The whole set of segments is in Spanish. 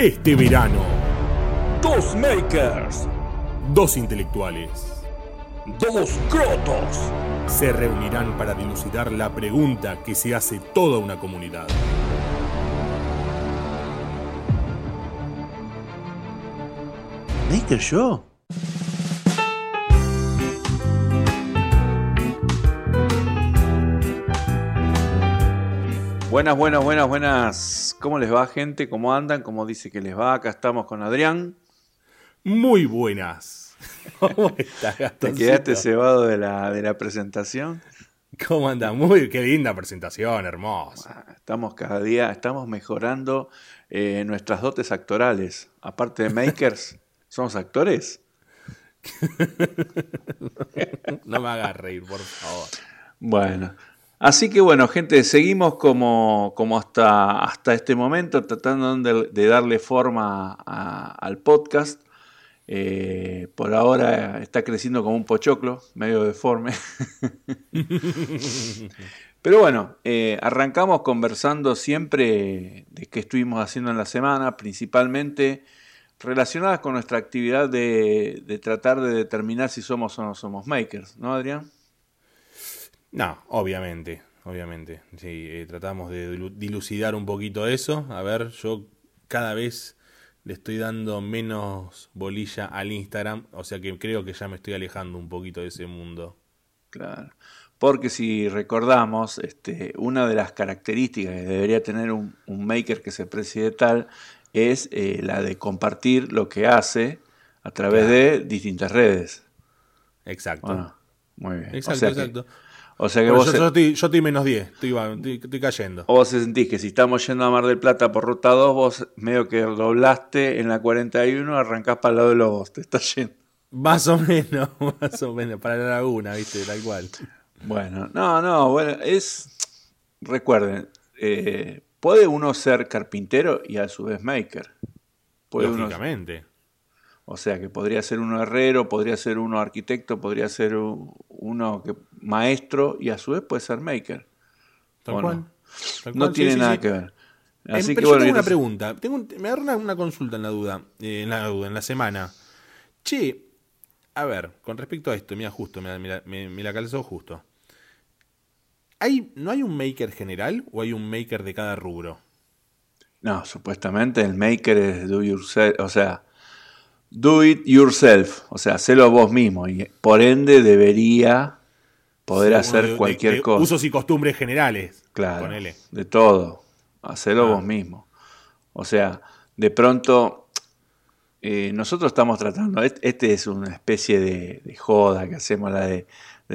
Este verano, Dos makers, dos intelectuales dos crotos. se reunirán para dilucidar la pregunta que se hace toda una comunidad. ¿Maker yo? Buenas, buenas, buenas, buenas. ¿Cómo les va, gente? ¿Cómo andan? ¿Cómo dice que les va? Acá estamos con Adrián. Muy buenas. ¿Cómo estás, ¿Te quedaste cebado de la, de la presentación? ¿Cómo anda? Muy, qué linda presentación, hermosa. Ah, Estamos cada día, estamos mejorando eh, nuestras dotes actorales. Aparte de makers, ¿somos actores? No me hagas reír, por favor. Bueno, así que bueno, gente, seguimos como, como hasta, hasta este momento, tratando de, de darle forma a- al podcast. Eh, por ahora está creciendo como un pochoclo, medio deforme. Pero bueno, eh, arrancamos conversando siempre de qué estuvimos haciendo en la semana, principalmente relacionadas con nuestra actividad de, de tratar de determinar si somos o no somos makers, ¿no, Adrián? No, obviamente, obviamente. Sí, eh, tratamos de dilu- dilucidar un poquito eso. A ver, yo cada vez le estoy dando menos bolilla al Instagram, o sea que creo que ya me estoy alejando un poquito de ese mundo. Claro. Porque si recordamos, este, una de las características que debería tener un, un maker que se precie de tal es eh, la de compartir lo que hace a través de distintas redes. Exacto. Bueno, muy bien. exacto, o sea que, exacto. O sea que vos, yo, se- yo estoy, yo estoy menos 10, estoy, va- estoy- estoy cayendo. vos sentís que si estamos yendo a Mar del Plata por ruta 2, vos medio que doblaste en la 41, arrancás para el lado de Lobos, te estás yendo. Más o menos, más o menos, para la laguna, viste, tal cual. Bueno, no, no, bueno, es. Recuerden, eh, puede uno ser carpintero y a su vez maker. Puede uno- Lógicamente. O sea, que podría ser uno herrero, podría ser uno arquitecto, podría ser uno que, maestro y a su vez puede ser maker. Tal ¿O cual. no? Tal cual, tiene sí, nada sí. que ver. Em, Así pero que yo bueno, tengo una pregunta. Tengo un- me agarró una, una consulta en la duda. eh, en la duda, en la semana. Che, a ver, con respecto a esto, mira, justo, me, me la- me- me la calzó justo. ¿Hay, ¿No hay un maker general o hay un maker de cada rubro? No, supuestamente el maker es do yourself, o sea, do it yourself, o sea, hacelo vos mismo y por ende debería poder Sí, hacer de- cualquier de- de cosa. Usos y costumbres generales. Claro, Ponele. de todo. Hacelo Ah. vos mismo. O sea, de pronto, eh, nosotros estamos tratando, et- este es una especie de, joda que hacemos, la de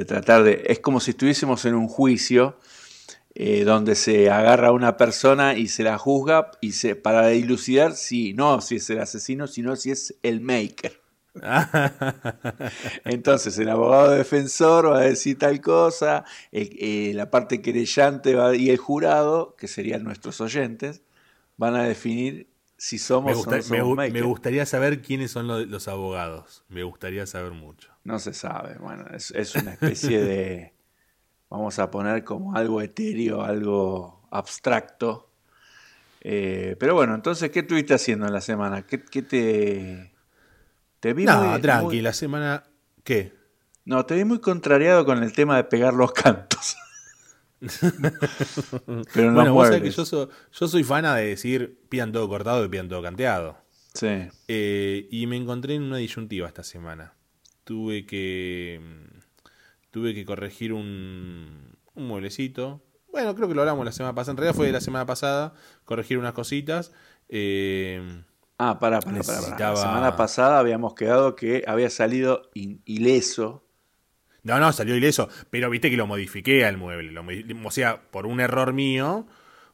tratar de, es como si estuviésemos en un juicio eh, donde se agarra a una persona y se la juzga y se, para dilucidar si no si es el asesino, sino si es el maker. Entonces el abogado defensor va a decir tal cosa, el- eh, la parte querellante va- y el jurado, que serían nuestros oyentes, van a definir si somos me, o no me somos maker. me gustaría saber quiénes son lo- los abogados. Me gustaría saber mucho. No se sabe, bueno, es, es una especie de, vamos a poner como algo etéreo, algo abstracto. Eh, pero bueno, entonces, ¿qué estuviste haciendo en la semana? ¿Qué, qué te... Te vi No, muy- tranqui, muy- la semana. ¿Qué? no, te vi muy contrariado con el tema de pegar los cantos. Pero no bueno, vos sabés que yo, so- yo soy fana de decir pidan todo cortado y pidan todo canteado. Sí. Eh, y me encontré en una disyuntiva esta semana. Tuve que. Tuve que corregir un, un mueblecito. Bueno, creo que lo hablamos la semana pasada. En realidad fue de la semana pasada. Corregir unas cositas. Eh, Ah, para, para, para, Necesitaba- La semana pasada habíamos quedado que había salido ileso. no, no, salió ileso. Pero viste que lo modifiqué al mueble. Lo o sea, por un error mío.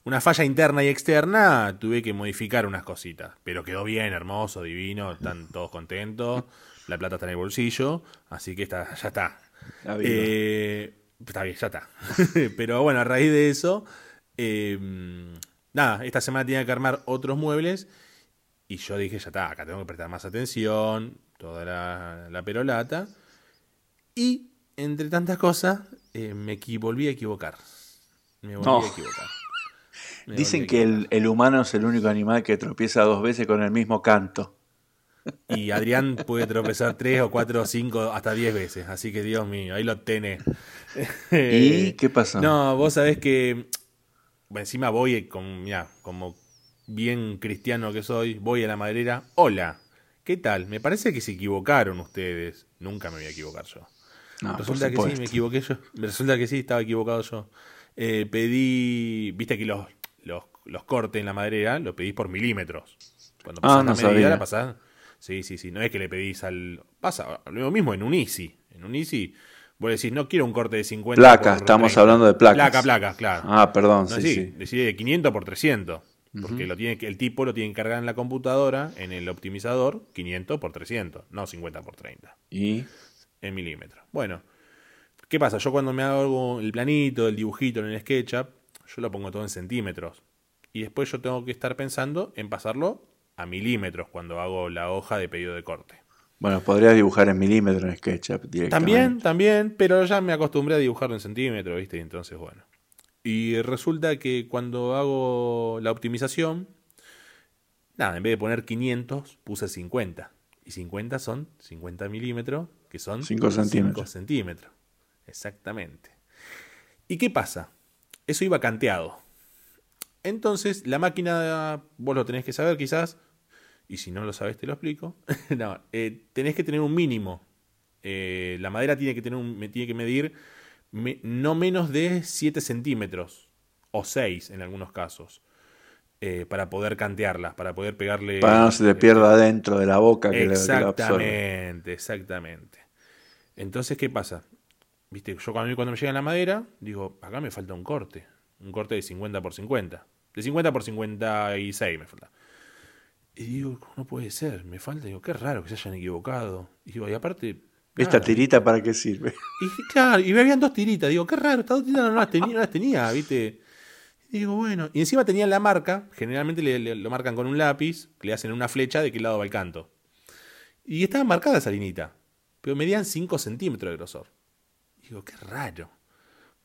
Una falla interna y externa, tuve que modificar unas cositas. Pero quedó bien, hermoso, divino, están todos contentos. La plata está en el bolsillo, así que está, ya está. Eh, está bien, ya está. Pero bueno, a raíz de eso, eh, nada, esta semana tenía que armar otros muebles y yo dije, ya está, acá tengo que prestar más atención, toda la, la perolata. Y, entre tantas cosas, eh, me volví a equivocar. Me volví No. a equivocar. Me Dicen que el, el humano es el único animal que tropieza dos veces con el mismo canto. Y Adrián puede tropezar tres o cuatro o cinco hasta diez veces. Así que Dios mío, ahí lo tenés. ¿Y qué pasó? No, vos sabés que bueno, encima voy con, mirá, como bien cristiano que soy, voy a la maderera. Hola, ¿qué tal? Me parece que se equivocaron ustedes. Nunca me voy a equivocar yo. No, resulta que sí, me equivoqué yo. Resulta que sí, estaba equivocado yo. Eh, pedí, viste que los, los, los cortes en la maderera los pedís por milímetros. Cuando Ah, pasás no la medida, sabía. la pasás. Sí, sí, sí. No es que le pedís al. Pasa lo mismo en un Easy. En un Easy, vos decís, no quiero un corte de 50. Placa, estamos 30. hablando de placas. Placa, placa, claro. Ah, perdón, No, sí, sí, sí. decide de 500 por 300. Porque lo tiene el tipo lo tiene que cargar en la computadora, en el optimizador, 500 por 300, no 50 por 30 Y en milímetros. Bueno, ¿qué pasa? Yo cuando me hago el planito, el dibujito en el SketchUp, yo lo pongo todo en centímetros. Y después yo tengo que estar pensando en pasarlo a milímetros cuando hago la hoja de pedido de corte. bueno, podrías dibujar en milímetros en SketchUp directamente. También, también, pero ya me acostumbré a dibujarlo en centímetros, ¿viste? Entonces, bueno. Y resulta que cuando hago la optimización, nada, en vez de poner 500, puse 50. Y 50 son 50 milímetros, que son Cinco centímetros. 5 centímetros. Exactamente. ¿Y qué pasa? Eso iba canteado. Entonces, la máquina, vos lo tenés que saber quizás, y si no lo sabes te lo explico. no, eh, tenés que tener un mínimo. Eh, la madera tiene que, tener un, tiene que medir me- no menos de 7 centímetros, o 6 en algunos casos, eh, para poder cantearla, para poder pegarle... Para no se te pierda dentro de la boca que le- que. Exactamente, exactamente. Entonces, ¿qué pasa? Viste, yo cuando, cuando me llega la madera, digo, acá me falta un corte. Un corte de 50 por 50. De 50 por 56 me falta. Y digo, no puede ser, me falta. Digo, qué raro que se hayan equivocado. Y digo, y aparte. ¿Esta tirita para qué sirve? Y claro, y me habían dos tiritas. Digo, qué raro, estas dos tiritas no las tenía, no las tenía ¿viste? Y digo, bueno. Y encima tenían la marca, generalmente le, le- lo marcan con un lápiz, le hacen una flecha de qué lado va el canto. Y estaba marcada esa linita, pero medían 5 centímetros de grosor. Digo, qué raro.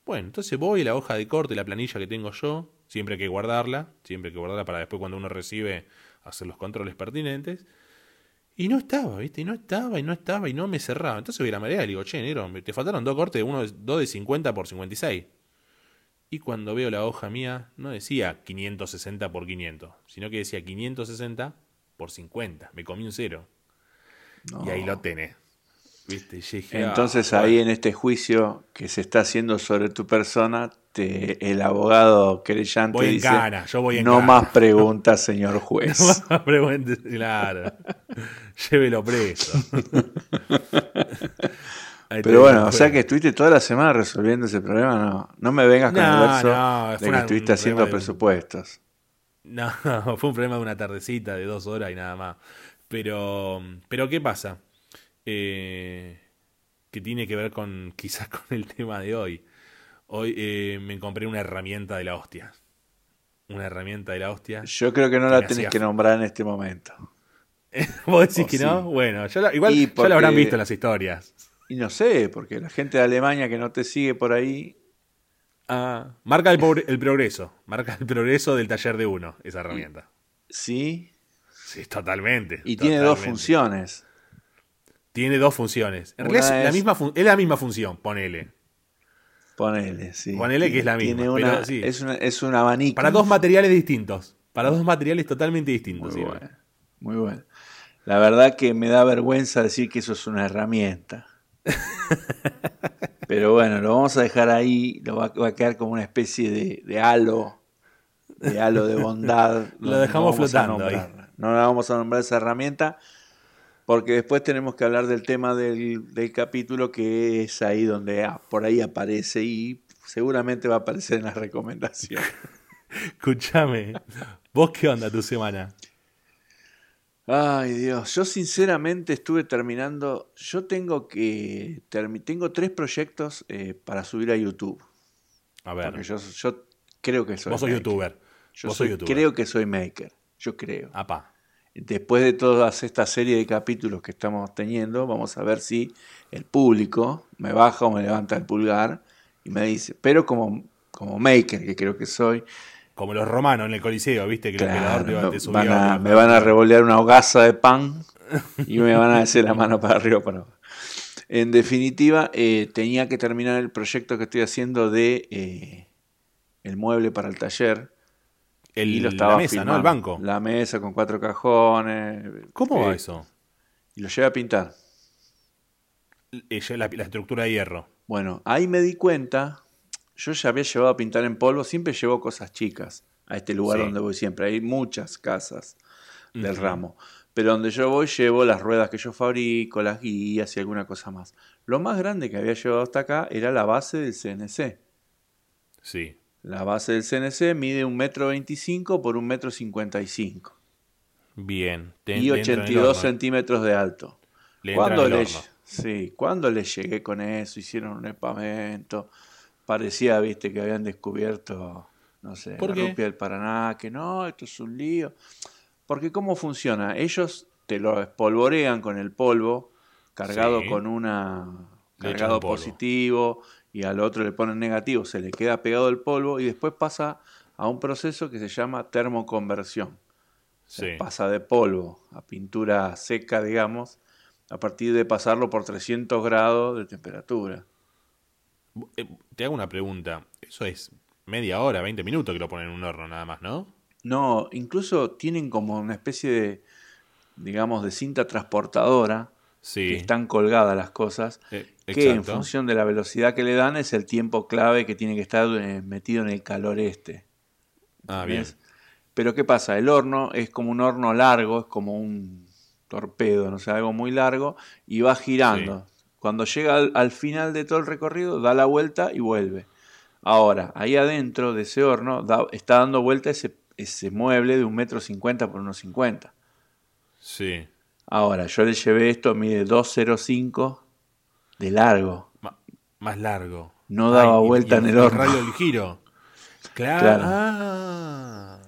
Bueno, entonces voy a la hoja de corte, la planilla que tengo yo, siempre hay que guardarla, siempre hay que guardarla para después cuando uno recibe hacer los controles pertinentes. Y no estaba, ¿viste? Y no estaba, y no estaba, y no me cerraba. Entonces voy a la marea y le digo, che, negro, me- te faltaron dos cortes, uno de, dos de 50 por 56. Y cuando veo la hoja mía, no decía 560 por 500, sino que decía 560 por 50. Me comí un cero. Y ahí lo tenés. ¿Viste? Dije, ah, Entonces bueno. ahí en este juicio que se está haciendo sobre tu persona, te, el abogado querellante Voy en dice, yo voy en no cana". más preguntas, señor juez. Pregunte- claro. Llévelo preso. Pero bueno, o sea que estuviste toda la semana resolviendo ese problema, no, no me vengas con No, el verso no, de que una- estuviste haciendo de- presupuestos. No, fue un problema de una tardecita de dos horas y nada más. Pero, pero ¿qué pasa? Eh, que tiene que ver con quizás con el tema de hoy. Hoy eh, me compré una herramienta de la hostia. Una herramienta de la hostia. Yo creo que no la tenés que nombrar en este momento. ¿Vos decís Oh, que sí. no? Bueno, ya la- igual Y ya lo habrán visto en las historias. Y no sé, porque la gente de Alemania que no te sigue por ahí, Ah, marca el, pobre- el progreso. Marca el progreso del taller de uno, esa herramienta. sí, Sí, totalmente. y tiene dos funciones. Tiene dos funciones. En Una realidad es, la misma fun- es la misma función, ponele. Ponele, sí. Ponele que es la misma, Tiene una, pero sí. es, una- es un abanico. Para dos materiales distintos. Para dos materiales totalmente distintos. Muy sí. bueno, muy bueno. La verdad que me da vergüenza decir que eso es una herramienta. Pero bueno, lo vamos a dejar ahí, lo va, va a quedar como una especie de, de halo, de halo de bondad. Lo dejamos no flotando ahí. No la vamos a nombrar esa herramienta, porque después tenemos que hablar del tema del, del capítulo que es ahí donde ah, por ahí aparece y seguramente va a aparecer en las recomendaciones. Escúchame. ¿Vos qué onda tu semana? Ay, Dios, yo sinceramente estuve terminando, yo tengo que, tengo tres proyectos eh, para subir a YouTube, A ver, porque yo, yo creo que soy vos sos maker. youtuber. Yo vos soy- youtuber. creo que soy maker, yo creo. Apa. Después de toda esta serie de capítulos que estamos teniendo, vamos a ver si el público me baja o me levanta el pulgar y me dice, pero como, como maker, que creo que soy, como los romanos en el Coliseo, ¿viste? Que el emperador te, te van a- me van a revolear una hogaza de pan y me van a hacer la mano para arriba o para abajo. En definitiva, eh, tenía que terminar el proyecto que estoy haciendo de eh, el mueble para el taller. El, y lo estaba la mesa, ¿no? El banco. La mesa con cuatro cajones. ¿Cómo eh, va eso? Y lo llevé a pintar. Eh, La, la estructura de hierro. Bueno, ahí me di cuenta, yo ya había llevado a pintar en polvo, siempre llevo cosas chicas a este lugar Sí. donde voy siempre. Hay muchas casas del ramo. Pero donde yo voy llevo las ruedas que yo fabrico, las guías y alguna cosa más. Lo más grande que había llevado hasta acá era la base del CNC. Sí. La base del CNC mide un metro veinticinco por un metro cincuenta y cinco Bien. Te- y le entra en el 82 horno. centímetros de alto. Le el le, sí, cuando le llegué con eso, hicieron un espamento. Parecía, viste, que habían descubierto, no sé, ¿Por la qué? rupia del Paraná, que no, esto es un lío. Porque ¿cómo funciona? Ellos te lo espolvorean con el polvo, cargado Sí. con una cargado positivo y al otro le ponen negativo, se le queda pegado el polvo y después pasa a un proceso que se llama termoconversión. Sí. Pasa de polvo a pintura seca, digamos, a partir de pasarlo por 300 grados de temperatura. Eh, Te hago una pregunta. Eso es media hora, 20 minutos que lo ponen en un horno nada más, ¿no? No, incluso tienen como una especie de, digamos, de cinta transportadora Sí. que están colgadas las cosas, Eh, que en función de la velocidad que le dan es el tiempo clave que tiene que estar eh, metido en el calor este. Ah, bien. Pero ¿qué pasa? El horno es como un horno largo, es como un torpedo, no sé, algo muy largo, y va girando. Cuando llega al, al final de todo el recorrido, da la vuelta y vuelve. Ahora, ahí adentro de ese horno da- está dando vuelta ese, ese mueble de un metro cincuenta por unos cincuenta. Sí. Ahora, yo le llevé esto, mide 205 de largo. Ma- más largo. No daba Ay, vuelta y en el horno. radio del giro. Claro. Claro. Ah.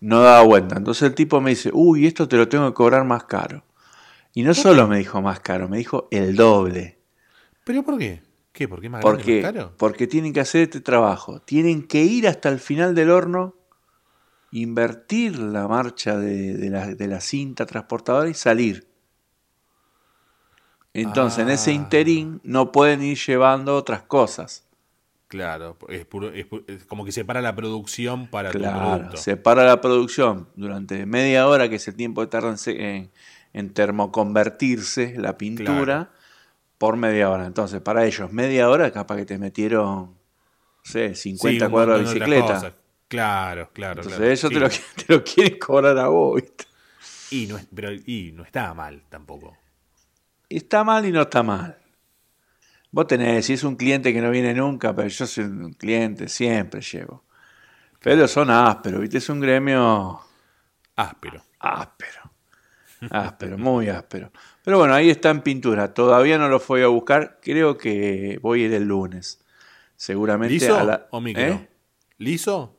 No daba vuelta. Entonces el tipo me dice, uy, esto te lo tengo que cobrar más caro. Y no solo me dijo más caro, me dijo el doble. ¿Pero por qué? ¿Qué? ¿Por qué más Porque, más caro? porque tienen que hacer este trabajo. Tienen que ir hasta el final del horno, invertir la marcha de, de la, de la cinta transportadora y salir. Entonces, en ese Ah. interín no pueden ir llevando otras cosas. Claro, es, puro- es es como que separa la producción para tu Claro, producto. se para la producción durante media hora, que es el tiempo que tarda en, se- en- en termoconvertirse la pintura, Claro. por media hora. Entonces, para ellos, media hora, capaz que te metieron, no sé, 50 Sí, un cuadros de bicicleta. Claro, claro. Entonces, claro. ellos Sí. te, lo, te lo quieren cobrar a vos, ¿viste? Y no, pero, y no está mal tampoco. Está mal y no está mal. Vos tenés, si es un cliente que no viene nunca, pero yo soy un cliente, siempre llevo. Pero son ásperos, ¿viste? Es un gremio Áspero. áspero. Áspero, muy áspero. Pero bueno, ahí está en pintura. Todavía no lo fui a buscar. Creo que voy a ir el lunes. Seguramente ¿Liso a la... o micro? ¿Eh? ¿Liso?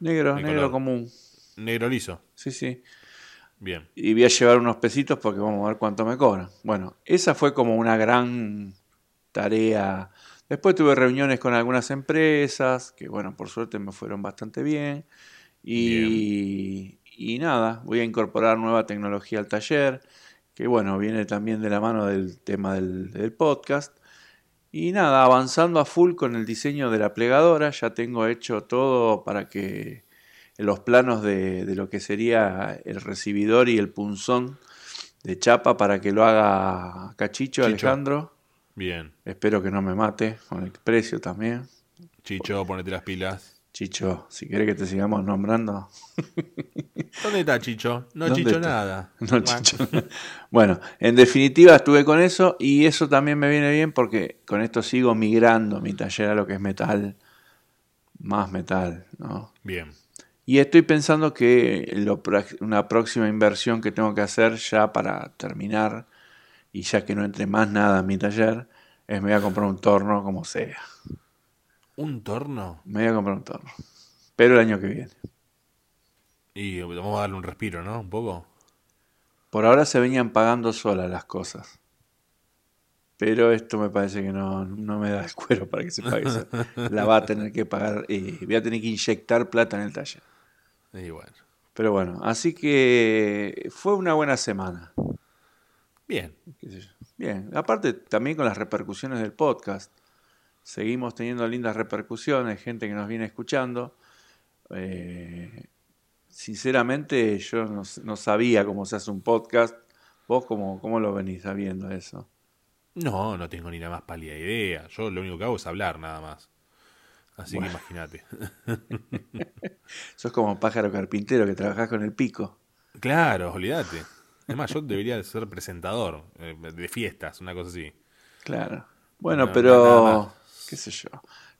Negro, negro color. común. Negro liso. Sí, sí. Bien. Y voy a llevar unos pesitos porque vamos a ver cuánto me cobran. Bueno, esa fue como una gran tarea. Después tuve reuniones con algunas empresas, que bueno, por suerte me fueron bastante bien. Y, y nada, voy a incorporar nueva tecnología al taller, que bueno, viene también de la mano del tema del, del podcast. Y nada, avanzando a full con el diseño de la plegadora, ya tengo hecho todo para que los planos de, de lo que sería el recibidor y el punzón de chapa para que lo haga Cachicho, Chicho. Alejandro. Bien. Espero que no me mate con el precio también. Chicho, ponete las pilas. Chicho, si querés que te sigamos nombrando. ¿Dónde está Chicho? No ¿Dónde Chicho está? nada. No, Chicho. Bueno, en definitiva estuve con eso y eso también me viene bien porque con esto sigo migrando mi taller a lo que es metal, más metal, ¿no? Bien. Y estoy pensando que lo una próxima inversión que tengo que hacer ya para terminar y ya que no entre más nada en mi taller es me voy a comprar un torno como sea. ¿Un torno? Me voy a comprar un torno. Pero el año que viene. Y vamos a darle un respiro, ¿no? Un poco. Por ahora se venían pagando solas las cosas. Pero esto me parece que no, no me da el cuero para que se pague eso. La va a tener que pagar y voy a tener que inyectar plata en el taller. Y bueno. Pero bueno, así que fue una buena semana. Bien. Bien, aparte también con las repercusiones del podcast. Seguimos teniendo lindas repercusiones, gente que nos viene escuchando. Eh, sinceramente yo no, no sabía cómo se hace un podcast. ¿Vos cómo, cómo lo venís sabiendo eso? No, no tengo ni la más pálida idea. Yo lo único que hago es hablar nada más. Así Bueno. que imagínate. Sos como pájaro carpintero que trabajás con el pico. claro, olvídate. Es más, yo debería ser presentador eh, de fiestas, una cosa así. Claro. Bueno, No, pero qué sé yo.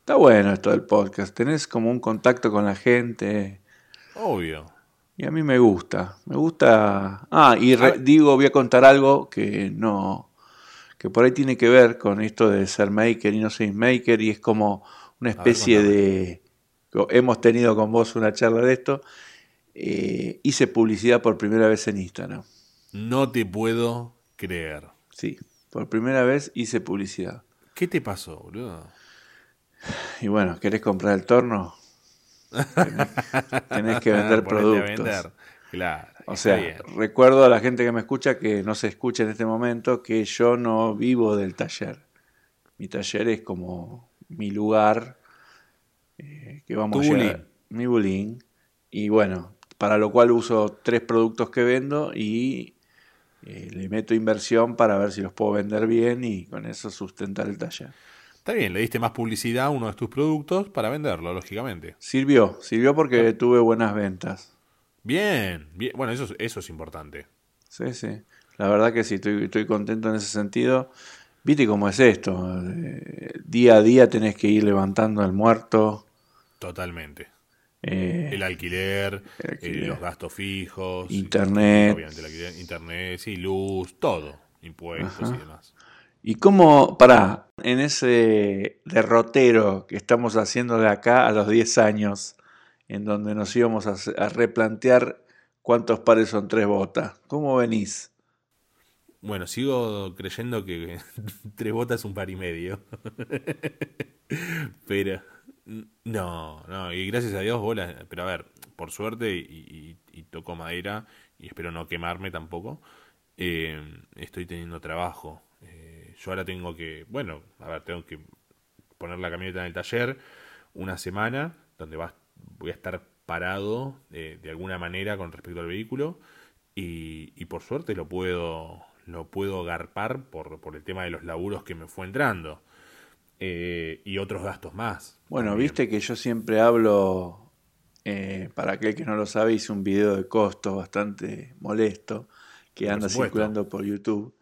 Está bueno esto del podcast. Tenés como un contacto con la gente. Obvio. Y a mí me gusta. Me gusta. Ah, y re- digo, voy a contar algo que no. que por ahí tiene que ver con esto de ser maker y no ser maker. Y es como una especie de. Hemos tenido con vos una charla de esto. Eh, hice publicidad por primera vez en Instagram. No te puedo creer. Sí, por primera vez hice publicidad. ¿Qué te pasó, boludo? Y bueno, ¿querés comprar el torno? Tenés, tenés que vender productos. vender. Claro. O sea, bien. recuerdo a la gente que me escucha que no se escucha en este momento que yo no vivo del taller. Mi taller es como mi lugar eh, que vamos Tu a llegar. Mi bulín. Y bueno, para lo cual uso tres productos que vendo y eh, le meto inversión para ver si los puedo vender bien y con eso sustentar el taller. Está bien, le diste más publicidad a uno de tus productos para venderlo, lógicamente. Sirvió, sirvió porque tuve buenas ventas. Bien, bien. Bueno, eso, es- eso es importante. Sí, sí. La verdad que sí, estoy, estoy contento en ese sentido. Viste cómo es esto. eh, día a día tenés que ir levantando al muerto. Totalmente. eh, El alquiler, el eh, los gastos fijos, Internet. obviamente el alquiler, internet, sí, luz, todo, impuestos Ajá. y demás. y cómo, pará, en ese derrotero que estamos haciendo de acá a los 10 años, en donde nos íbamos a replantear cuántos pares son tres botas. ¿Cómo venís? Bueno, sigo creyendo que tres botas es un par y medio. pero no, no, y gracias a Dios, bola, pero a ver, por suerte, y, y, y toco madera, y espero no quemarme tampoco, eh, estoy teniendo trabajo. Eh, yo ahora tengo que, bueno, a ver, tengo que poner la camioneta en el taller una semana, donde va, voy a estar parado eh, de alguna manera con respecto al vehículo, y, y por suerte lo puedo lo puedo garpar por, por el tema de los laburos que me fue entrando eh, y otros gastos más. Bueno, también. viste que yo siempre hablo, eh, para aquel que no lo sabe, hice un video de costos bastante molesto que Por anda supuesto. circulando por YouTube.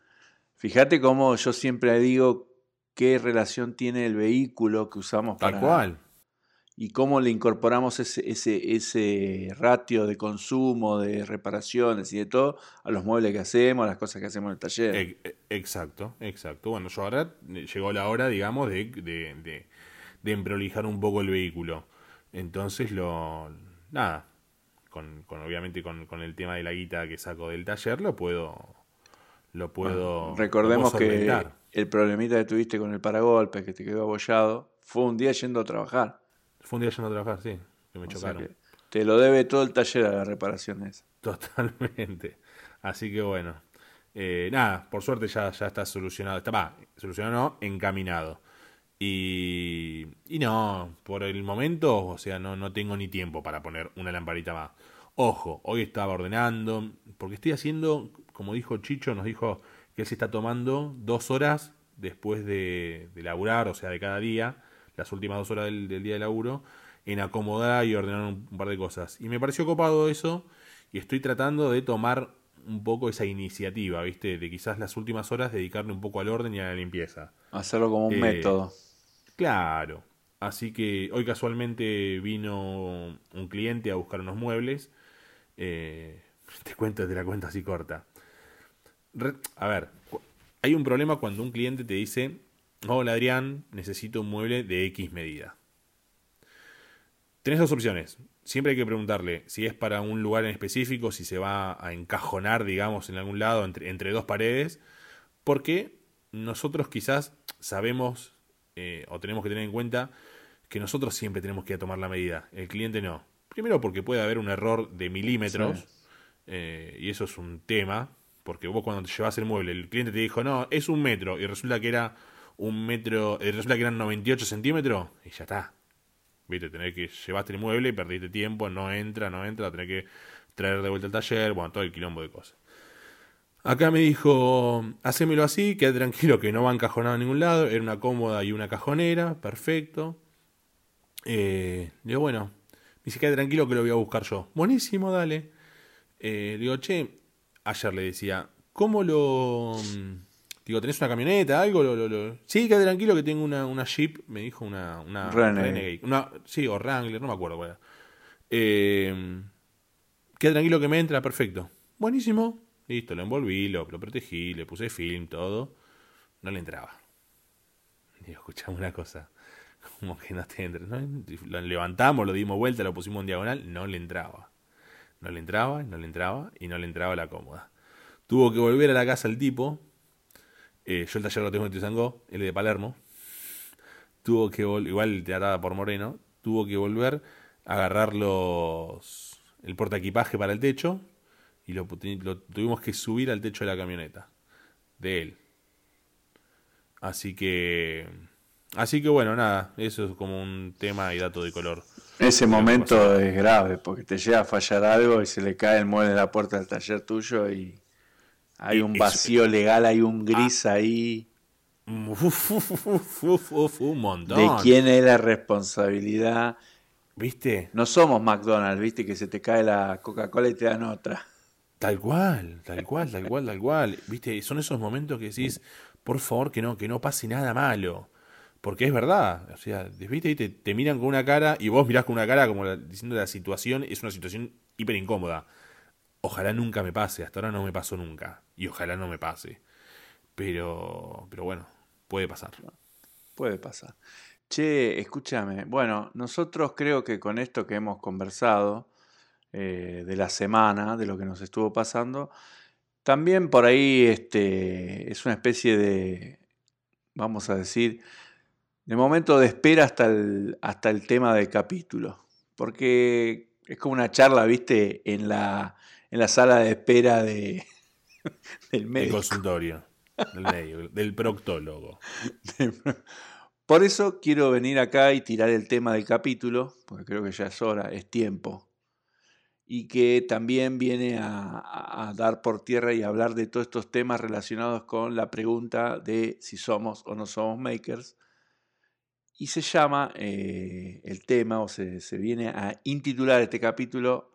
Fíjate cómo yo siempre digo qué relación tiene el vehículo que usamos tal para... cual. Y cómo le incorporamos ese, ese, ese ratio de consumo, de reparaciones y de todo a los muebles que hacemos, a las cosas que hacemos en el taller. E- Exacto, exacto. Bueno, yo ahora eh, llegó la hora, digamos, de, de, de, de emprolijar un poco el vehículo. Entonces lo... Nada, con, con obviamente con, con el tema de la guita que saco del taller, lo puedo... Lo puedo... Recordemos que el problemita que tuviste con el paragolpe, que te quedó abollado, fue un día yendo a trabajar. Fue un día yendo a trabajar, sí, que me O chocaron. que te lo debe todo el taller a la reparación esa. Totalmente. Así que bueno. Eh, nada, por suerte ya, ya está solucionado. Está, va, solucionado no, encaminado. Y, y no, por el momento, o sea, no, no tengo ni tiempo para poner una lamparita más. Ojo, hoy estaba ordenando, porque estoy haciendo, como dijo Chicho, nos dijo que él se está tomando dos horas después de, de laburar, o sea, de cada día, las últimas dos horas del, del día de laburo, en acomodar y ordenar un, un par de cosas. Y me pareció copado eso, y estoy tratando de tomar un poco esa iniciativa, ¿viste? De quizás las últimas horas dedicarle un poco al orden y a la limpieza. Hacerlo como un Eh, método. Claro. Así que hoy casualmente vino un cliente a buscar unos muebles. Eh, te cuento, te la cuento así corta. Re- a ver, hay un problema cuando un cliente te dice, hola Adrián, necesito un mueble de X medida. Tenés dos opciones. Siempre hay que preguntarle si es para un lugar en específico, si se va a encajonar, digamos, en algún lado, entre, entre dos paredes, porque nosotros quizás sabemos eh, o tenemos que tener en cuenta que nosotros siempre tenemos que ir a tomar la medida, el cliente no. Primero porque puede haber un error de milímetros, eh, y eso es un tema, porque vos cuando te llevas el mueble, el cliente te dijo, no, es un metro, y resulta que era un metro, y resulta que eran 98 centímetros, y ya está. Viste, tener que llevaste el mueble perdiste tiempo, no entra, no entra, tener que traer de vuelta al taller, bueno, todo el quilombo de cosas. Acá me dijo, hacémelo así, queda tranquilo que no va encajonado a ningún lado, era una cómoda y una cajonera, perfecto. Eh, digo, bueno, me dice, queda tranquilo que lo voy a buscar yo. Buenísimo, dale. Eh, digo, che, ayer le decía, ¿cómo lo... Digo, ¿tenés una camioneta, algo? Lo, lo, Sí, queda tranquilo que tengo una, una Jeep, me dijo una, una Renegade. Una, sí, o Wrangler, no me acuerdo cuál era. Eh, queda tranquilo que me entra, perfecto. Buenísimo. Listo, lo envolví, lo, lo protegí, le puse film, todo. No le entraba. Digo, escuchame una cosa. Como que no te entra. ¿no? Lo levantamos, lo dimos vuelta, lo pusimos en diagonal, no le entraba. No le entraba, no le entraba y no le entraba la cómoda. Tuvo que volver a la casa el tipo. Eh, yo el taller lo tengo en Tizangó, él es de Palermo. Tuvo que igual te atada por Moreno. Tuvo que volver a agarrar los el porta equipaje para el techo y lo, lo tuvimos que subir al techo de la camioneta de él. Así que así que bueno, nada, eso es como un tema y dato de color. Ese momento es grave porque te llega a fallar algo y se le cae el mueble en la puerta del taller tuyo y hay Y un vacío legal, hay un gris ahí. Uf, uf, uf, uf, un montón. ¿De quién es la responsabilidad? ¿Viste? No somos McDonald's, viste, que se te cae la Coca-Cola y te dan otra. Tal cual, tal cual, tal cual, tal cual. Viste, son esos momentos que decís, por favor, que no, que no pase nada malo. Porque es verdad, o sea, viste, te, te miran con una cara y vos mirás con una cara como la- diciendo la situación es una situación hiper incómoda. Ojalá nunca me pase, hasta ahora no me pasó nunca. Y ojalá no me pase. Pero, pero bueno, puede pasar. Puede pasar. Che, escúchame. Bueno, nosotros creo que con esto que hemos conversado eh, de la semana, de lo que nos estuvo pasando, también por ahí este, es una especie de, vamos a decir, de momento de espera hasta el, hasta el tema del capítulo. Porque es como una charla, viste, en la, en la sala de espera de, del El médico. consultorio, del médico, del proctólogo. Por eso quiero venir acá y tirar el tema del capítulo, porque creo que ya es hora, es tiempo. Y que también viene a, a- a dar por tierra y hablar de todos estos temas relacionados con la pregunta de si somos o no somos makers. Y se llama eh, el tema, o se, se viene a intitular este capítulo,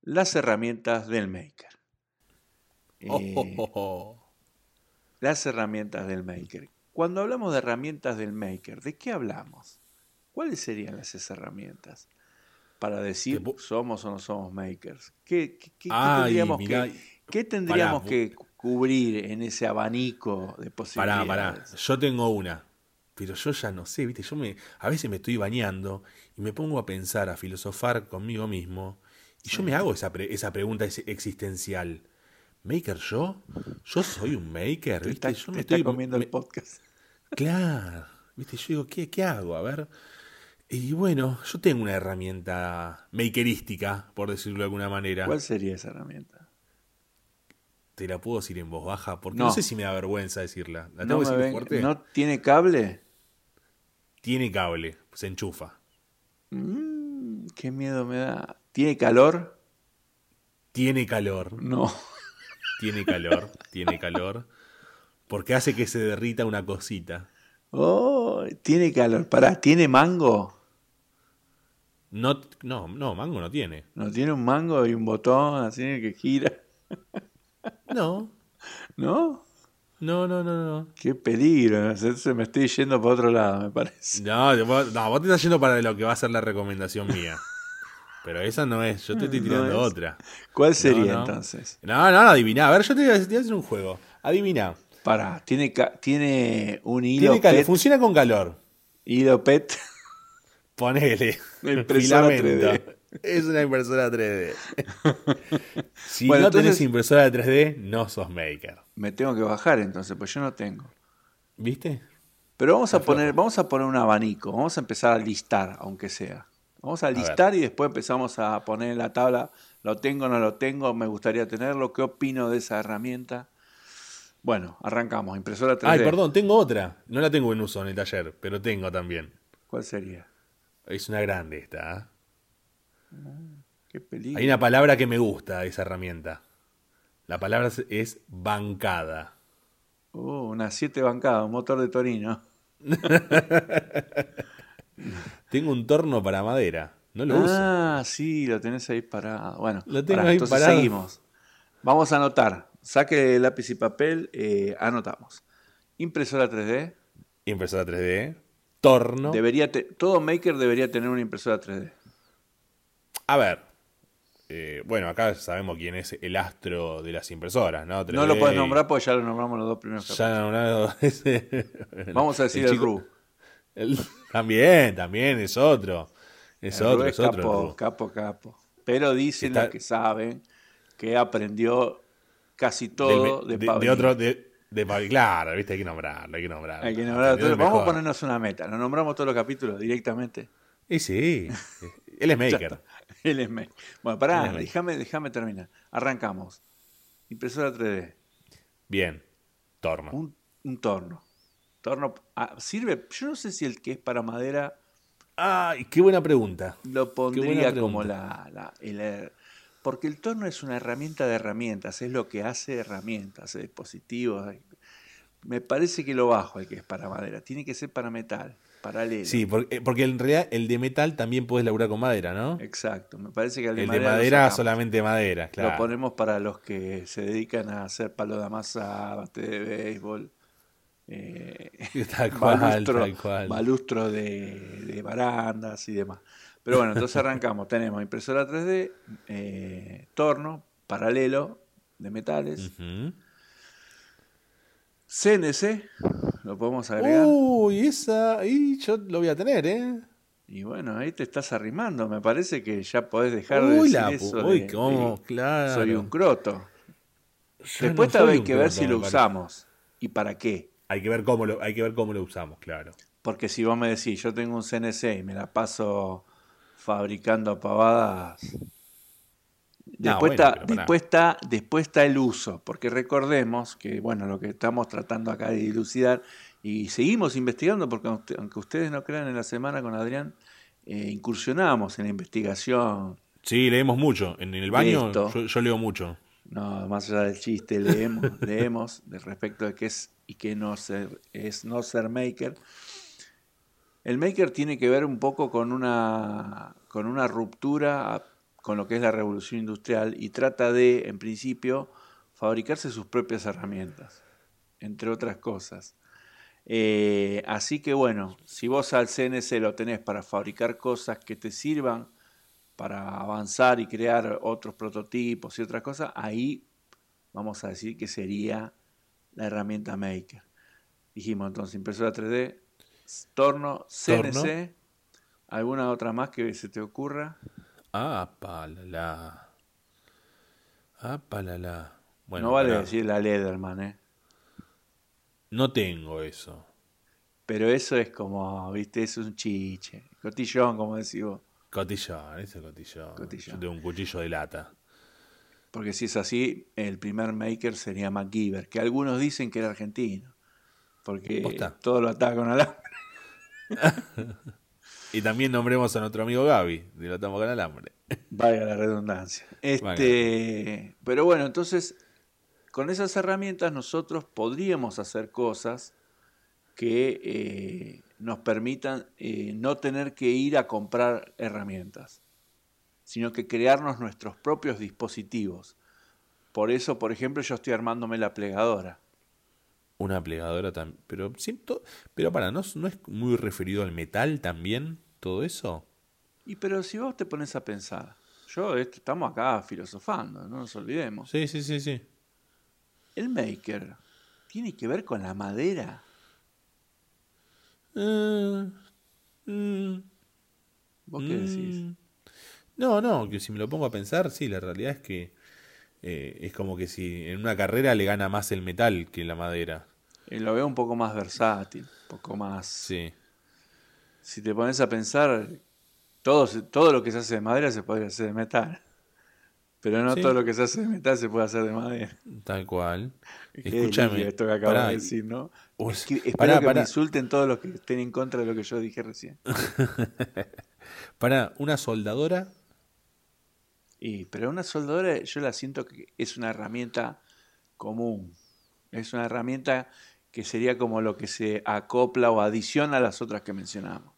Las herramientas del maker. Eh, oh, oh, oh. las herramientas del maker. Cuando hablamos de herramientas del maker, ¿de qué hablamos? ¿Cuáles serían esas herramientas para decir somos o no somos makers? ¿Qué, qué- qué- qué Ay, tendríamos, mirá, que, qué tendríamos pará, que cubrir en ese abanico de Pará, posibilidades? pará. Yo tengo una. Pero yo ya no sé, ¿viste? Yo me, a veces me estoy bañando y me pongo a pensar, a filosofar conmigo mismo. Y yo me hago esa, pre- esa pregunta ex- existencial. ¿Maker yo? ¿Yo soy un maker? Te ¿Viste? está, yo te me está estoy. comiendo me- el podcast. Claro. ¿Viste? Yo digo, ¿qué, ¿qué hago? A ver. Y bueno, yo tengo una herramienta makerística, por decirlo de alguna manera. ¿Cuál sería esa herramienta? Te la puedo decir en voz baja, porque No. no, sé si me da vergüenza decirla. ¿La No, tengo que me decir ven- fuerte? ¿No tiene cable? Tiene cable, se enchufa. Mm, qué miedo me da. ¿Tiene calor? Tiene calor, No. Tiene calor, tiene calor. Porque hace que se derrita una cosita. Oh, tiene calor. Pará, ¿tiene mango? No, no, no, mango no tiene. No tiene un mango y un botón así que gira. No, ¿No? no, no, no, no. Qué peligro. Se me estoy yendo para otro lado, me parece. No, no, vos te estás yendo para lo que va a ser la recomendación mía. Pero esa no es, yo te estoy tirando otra. ¿Cuál sería no. entonces? No, no, no, adivina. A ver, yo te voy a hacer un juego. Adivina. Pará, tiene, tiene un hilo Tiene calor, funciona con calor. Hilo PET. Ponele. Impresora Filamento. 3D. Es una impresora 3D. si Bueno, no tenés entonces- impresora 3D, no sos maker. Me tengo que bajar entonces, pues yo no tengo. ¿Viste? Pero vamos a poner, vamos a poner un abanico. Vamos a empezar a listar, aunque sea. Vamos a listar y después empezamos a poner en la tabla, lo tengo, no lo tengo, me gustaría tenerlo, qué opino de esa herramienta. Bueno, arrancamos. Impresora 3D. Ay, perdón, tengo otra. No la tengo en uso en el taller, pero tengo también. ¿Cuál sería? Es una grande esta. ¿eh? Qué peligro. Hay una palabra que me gusta de esa herramienta. La palabra es- es bancada. Uh, una 7 bancada, un motor de Torino. Tengo un torno para madera. No lo uso. Ah, sí, lo tenés ahí parado. Bueno, Lo tengo pará, ahí entonces parado. seguimos. Vamos a anotar. Saque lápiz y papel, eh, anotamos. Impresora 3D. Impresora 3D. Torno. Debería te- todo maker debería tener una impresora 3D. A ver. eh, bueno, acá sabemos quién es el astro de las impresoras, ¿no? No 3D, lo puedes nombrar porque ya lo nombramos los dos primeros Ya capítulos. ese- Vamos a decir el, chico- Ru. El- también, también es otro. Es El otro, es es otro. capo, capo, capo. Pero dicen Está- los que saben que aprendió casi todo de, de, de otro, de, de Pablo. Claro, viste, hay que nombrarlo, hay que nombrarlo. Hay que Vamos a ponernos una meta. Lo nombramos todos los capítulos directamente. Y sí, él es maker. Él es maker. Bueno, pará, déjame, déjame terminar. Arrancamos. Impresora 3D. Bien, torno. Un, un torno. Torno ah, sirve. Yo no sé si el que es para madera Ay, qué buena pregunta. lo pondría como la, la- el, eh, porque el torno es una herramienta de herramientas, es lo que hace herramientas, dispositivos. hay- Me parece que lo bajo el que es para madera, tiene que ser para metal, paralelo. Sí, porque, porque en realidad el de metal también puedes laburar con madera, ¿no? Exacto, me parece que el de El de madera, lo madera solamente madera, claro. Lo ponemos para los que se dedican a hacer palo de amasa, bate de béisbol, eh, Tal cual, balustro, tal cual. balustro de, de barandas y demás. Pero bueno, entonces arrancamos. Tenemos impresora 3D, eh, torno, paralelo de metales, Ujú. CNC, lo podemos agregar. Uy, esa, y yo lo voy a tener, ¿eh? Y bueno, ahí te estás arrimando. Me parece que ya podés dejar de decir la pu- eso. uy, de- cómo, de, claro. Soy un croto. Yo Después no hay que ver si lo parece. usamos y para qué. Hay que ver cómo lo, hay que ver cómo lo usamos, claro. Porque si vos me decís, yo tengo un CNC y me la paso fabricando pavadas. Después, bueno, está, después, está, después está el uso, porque recordemos que, bueno, lo que estamos tratando acá de dilucidar, y seguimos investigando, porque aunque ustedes no crean, en la semana con Adrián eh, incursionamos en la investigación. Sí, leemos mucho. En el baño yo leo mucho. No, más allá del chiste, leemos, leemos de respecto de qué es y qué no es no ser maker. El maker tiene que ver un poco con una, con una ruptura con lo que es la revolución industrial y trata de, en principio, fabricarse sus propias herramientas, entre otras cosas. Eh, así que bueno, si vos al CNC lo tenés para fabricar cosas que te sirvan para avanzar y crear otros prototipos y otras cosas, ahí vamos a decir que sería la herramienta Maker. Dijimos entonces impresora 3D, torno, CNC, Torno. ¿alguna otra más que se te ocurra? Ah, palala. Ah, palala. Bueno, no vale decir la Lederman, ¿eh? No tengo eso. Pero eso es como, viste, es un chiche. Cotillón, como decís vos. Cotillón, ese cotillón. Cotillón. Yo tengo un cuchillo de lata. Porque si es así, el primer maker sería MacGyver, que algunos dicen que era argentino. Porque Posta. todo lo ataba con alambre. Y también nombremos a nuestro amigo Gaby, de lo estamos con alambre. Valga la redundancia. Este, pero bueno, entonces, con esas herramientas nosotros podríamos hacer cosas que eh, nos permitan eh, no tener que ir a comprar herramientas, sino que crearnos nuestros propios dispositivos. Por eso, por ejemplo, yo estoy armándome la plegadora. Una plegadora también. Pero siento. Pero para, ¿no, ¿no es muy referido al metal también? ¿Todo eso? Y pero si vos te pones a pensar, yo este, estamos acá filosofando, no nos olvidemos. Sí, sí, sí, sí. El maker tiene que ver con la madera. Eh, mm, ¿Vos qué decís? No, no, que si me lo pongo a pensar, sí, la realidad es que eh, es como que si en una carrera le gana más el metal que la madera. Eh, lo veo un poco más versátil, un poco más... Sí. Si te pones a pensar, todo, todo lo que se hace de madera se puede hacer de metal. Pero no Sí. todo lo que se hace de metal se puede hacer de madera. Tal cual. Escúchame. esto que acabas de decir, ¿no? Es que espero pará, que pará. me insulten todos los que estén en contra de lo que yo dije recién. Para una soldadora, Y, pero una soldadora yo la siento que es una herramienta común. Es una herramienta que sería como lo que se acopla o adiciona a las otras que mencionamos.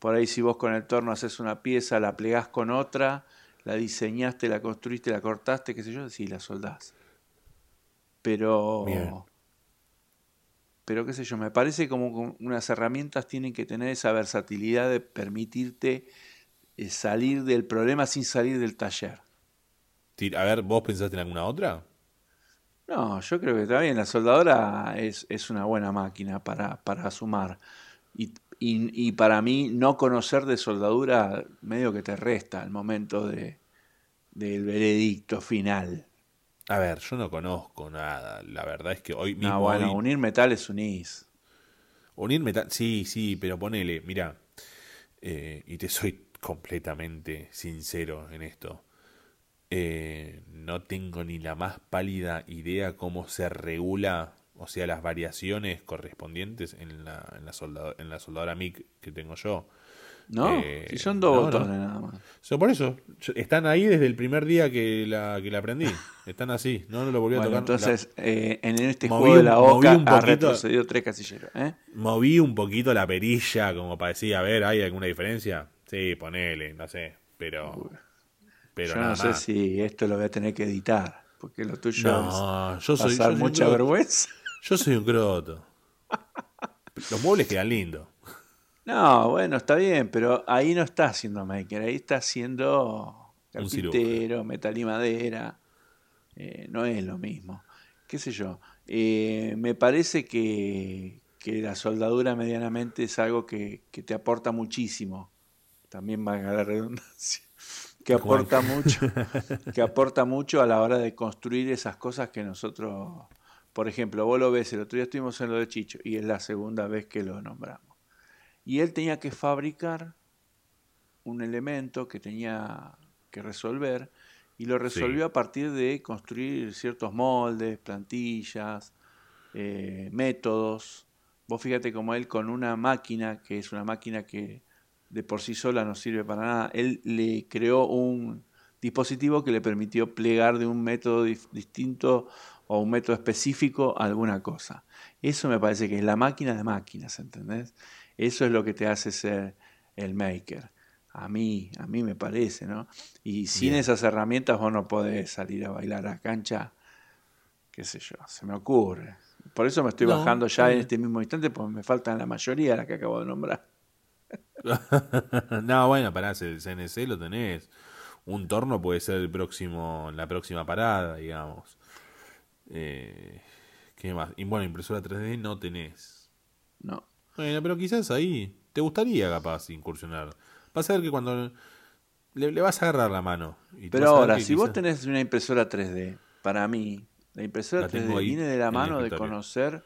Por ahí si vos con el torno haces una pieza, la plegás con otra, la diseñaste, la construiste, la cortaste, qué sé yo, sí, la soldás. Pero... Bien. Pero qué sé yo, me parece como que unas herramientas tienen que tener esa versatilidad de permitirte salir del problema sin salir del taller. a ver, ¿vos pensaste en alguna otra? No, yo creo que está bien. La soldadora es, es una buena máquina para, para sumar. Y, y- y para mí, no conocer de soldadura medio que te resta al momento de, del veredicto final. A ver, yo no conozco nada. La verdad es que hoy mismo. No, bueno, hoy- unir metales unís. Unir metal, sí, sí, pero ponele, mira, eh, y te soy completamente sincero en esto. Eh, no tengo ni la más pálida idea cómo se regula, o sea, las variaciones correspondientes en la, en la, soldado- en la soldadora MIG que tengo yo. ¿No? Eh, si son dos no, botones no. nada más. So, por eso, están ahí desde el primer día que la, que la aprendí. Están así, no, no lo volví a Bueno, tocar. entonces, eh, en este Moví juego de la moví OCA un poquito- retrocedido tres casilleros. ¿eh? Moví un poquito la perilla como para decir, a ver, ¿hay alguna diferencia? Sí, ponele, no sé, pero... pero Yo nada no sé más. si esto lo voy a tener que editar, porque lo tuyo No, es yo soy, yo pasar soy mucha croto. vergüenza. Yo soy un croto. Los muebles quedan lindos. No, bueno, está bien, pero ahí no está haciendo maker, ahí está haciendo Un carpintero, metal y madera. eh, no es lo mismo. ¿Qué sé yo? Eh, me parece que, que la soldadura medianamente es algo que, que te aporta muchísimo. También valga la redundancia. Que aporta mucho, que aporta mucho a la hora de construir esas cosas que nosotros, por ejemplo, vos lo ves, el otro día estuvimos en lo de Chicho y es la segunda vez que lo nombramos. Y él tenía que fabricar un elemento que tenía que resolver y lo resolvió a partir de construir ciertos moldes, plantillas, eh, métodos. Vos fíjate como él con una máquina, que es una máquina que de por sí sola no sirve para nada, él le creó un dispositivo que le permitió plegar de un método distinto o un método específico a alguna cosa. Eso me parece que es la máquina de máquinas, ¿entendés? Eso es lo que te hace ser el maker. A mí, a mí me parece, ¿no? Y sin Bien. esas herramientas vos no podés salir a bailar a cancha, qué sé yo, se me ocurre. Por eso me estoy No, bajando ya en este mismo instante, porque me faltan la mayoría de las que acabo de nombrar. no, bueno, pará, el CNC lo tenés. Un torno puede ser el próximo, la próxima parada, digamos. Eh, ¿Qué más? Y bueno, impresora 3D no tenés. No. Bueno, pero quizás ahí te gustaría capaz incursionar. Vas a ver que cuando le, le vas a agarrar la mano. y Pero ahora, si vos tenés una impresora 3D, para mí, la impresora La tengo 3D ahí viene de la mano de conocer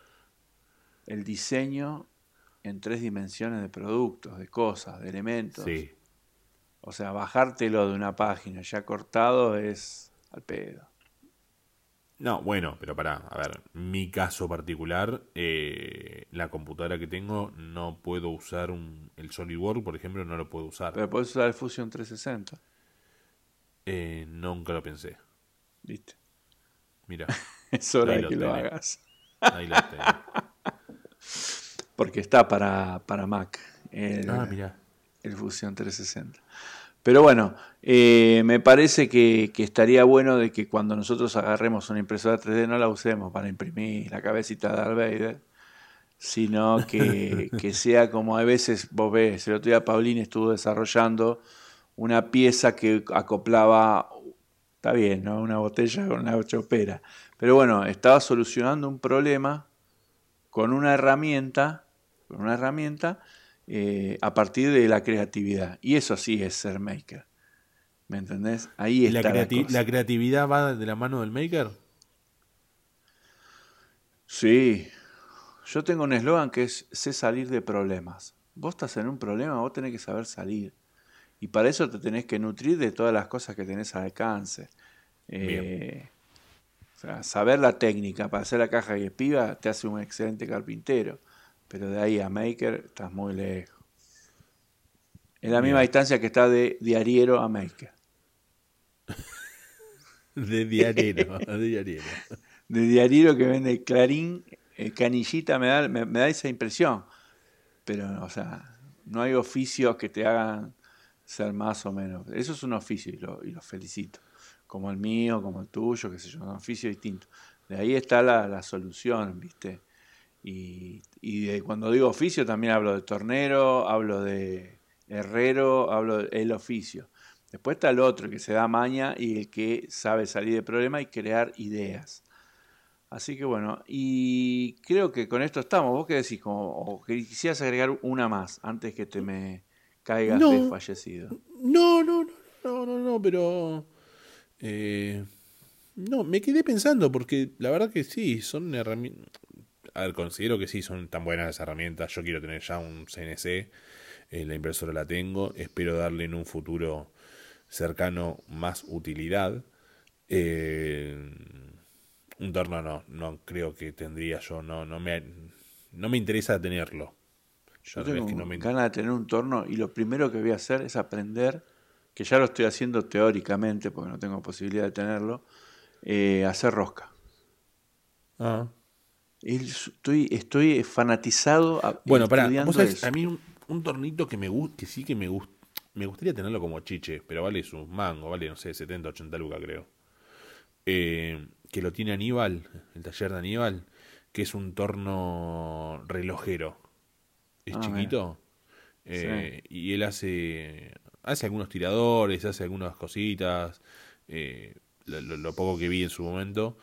el diseño en tres dimensiones de productos, de cosas, de elementos. Sí. O sea, bajártelo de una página ya cortado es al pedo. No, bueno, pero pará, a ver, mi caso particular, eh, la computadora que tengo no puedo usar un, el SolidWorks, por ejemplo, no lo puedo usar. Pero podés usar el Fusion 360, Eh, nunca lo pensé. ¿viste? Mira, Es hora de lo que lo tenés. hagas. ahí lo tengo. Porque está para, para Mac. El, Ah, mira. el Fusion 360. Pero bueno, eh, me parece que, que estaría bueno de que cuando nosotros agarremos una impresora 3D no la usemos para imprimir la cabecita de Darth Vader, sino que, que sea como a veces vos ves, el otro día Paulín estuvo desarrollando una pieza que acoplaba, está bien, ¿no? Una botella con una chopera, pero bueno, estaba solucionando un problema con una herramienta, una herramienta eh, a partir de la creatividad. Y eso sí es ser maker. ¿Me entendés? Ahí ¿La, está la, creati- cosa. la creatividad va de la mano del maker? Sí. Yo tengo un eslogan que es sé salir de problemas. Vos estás en un problema, vos tenés que saber salir. Y para eso te tenés que nutrir de todas las cosas que tenés al alcance. Eh, o sea, saber la técnica para hacer la caja y espiga te hace un excelente carpintero. Pero de ahí a maker estás muy lejos. Es la misma distancia que está de diariero a maker. de diariero, de diariero. De diariero que vende Clarín, eh, canillita, me da, me, da esa impresión. Pero, o sea, no hay oficios que te hagan ser más o menos. Eso es un oficio y lo, y lo felicito. Como el mío, como el tuyo, qué sé yo, un oficio distinto. De ahí está la, la solución, ¿viste? Y, y de, cuando digo oficio también hablo de tornero, hablo de herrero, hablo del oficio. Después está el otro que se da maña y el que sabe salir de problema y crear ideas. Así que bueno, y creo que con esto estamos. ¿Vos qué decís? Como, o quisieras agregar una más antes que te me caigas de fallecido. No, no, no, no, no, no, pero... Eh, no, me quedé pensando porque la verdad que sí, son herramientas... A ver, considero que sí, son tan buenas las herramientas. Yo quiero tener ya un CNC, eh, la impresora la tengo, espero darle en un futuro cercano más utilidad. Eh, un torno no, no creo que tendría yo, no, no me, no me interesa tenerlo. Yo, tengo ganas de tener un torno y lo primero que voy a hacer es aprender, que ya lo estoy haciendo teóricamente porque no tengo posibilidad de tenerlo, eh, hacer rosca. Ah. Estoy, estoy fanatizado. A, bueno, para, a mí un, un tornito que me que sí que me gusta me gustaría tenerlo como chiche, pero vale su mango, vale, no sé, 70, 80 lucas creo. Eh, que lo tiene Aníbal, el taller de Aníbal, que es un torno relojero. Es ah, chiquito. Eh, y él hace, hace algunos tiradores, hace algunas cositas. Eh, lo, poco que vi en su momento.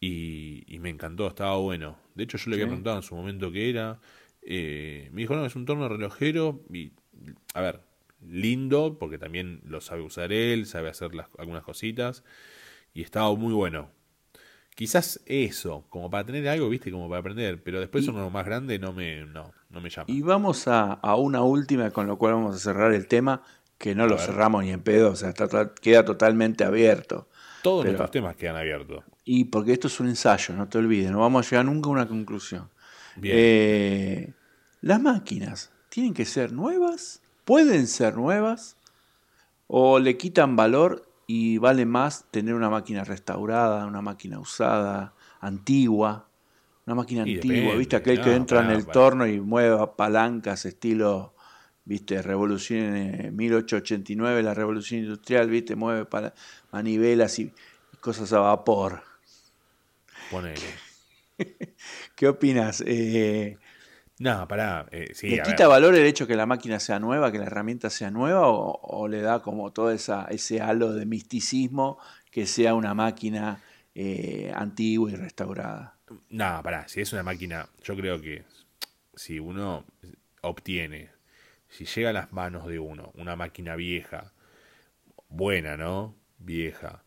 Y, y, me encantó, estaba bueno. De hecho, yo le había preguntado en su momento qué era. me dijo, no, es un torno relojero. Y, a ver, lindo, porque también lo sabe usar él, sabe hacer las, algunas cositas, y estaba muy bueno. Quizás eso, como para tener algo, viste, como para aprender, pero después uno más grande no me, no, no me llama. Y vamos a, a, una última con lo cual vamos a cerrar el tema, que no lo cerramos ni en pedo, o sea, queda totalmente abierto. Todos nuestros temas quedan abiertos. Y porque esto es un ensayo, no te olvides, no vamos a llegar nunca a una conclusión. Eh, las máquinas tienen que ser nuevas pueden ser nuevas o le quitan valor y vale más tener una máquina restaurada, una máquina usada, antigua, una máquina antigua, ¿viste? Aquel que entra en el torno y mueve palancas estilo, ¿viste? Revolución en 1889, la revolución industrial, ¿viste? Mueve manivelas y, cosas a vapor. Ponele. ¿Qué opinas? Eh, no, pará. Eh, ¿Le quita valor el hecho que la máquina sea nueva, que la herramienta sea nueva, o, le da como todo esa, ese halo de misticismo que sea una máquina eh, antigua y restaurada? No, pará. Si es una máquina, yo creo que si uno obtiene, si llega a las manos de uno una máquina vieja, buena, ¿no? Vieja,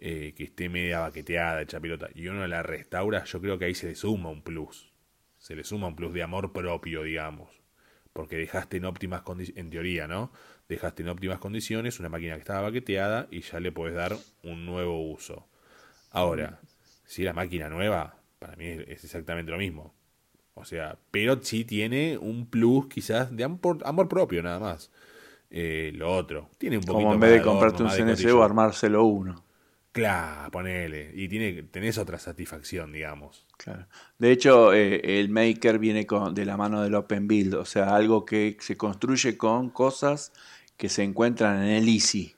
eh, que esté media baqueteada, hecha pelota, y uno la restaura, yo creo que ahí se le suma un plus se le suma un plus de amor propio, digamos, porque dejaste en óptimas condiciones, en teoría, ¿no? Dejaste en óptimas condiciones una máquina que estaba baqueteada y ya le puedes dar un nuevo uso. Ahora, si la máquina nueva, para mí es exactamente lo mismo. O sea, pero sí tiene un plus quizás de amor, propio nada más. Eh, lo otro, tiene un poquito Como en vez de comprarte un CNC o armárselo uno. Claro, ponele. Y tiene, tenés otra satisfacción, digamos. Claro. De hecho, eh, el maker viene con, de la mano del Open Build, o sea, algo que se construye con cosas que se encuentran en el Easy.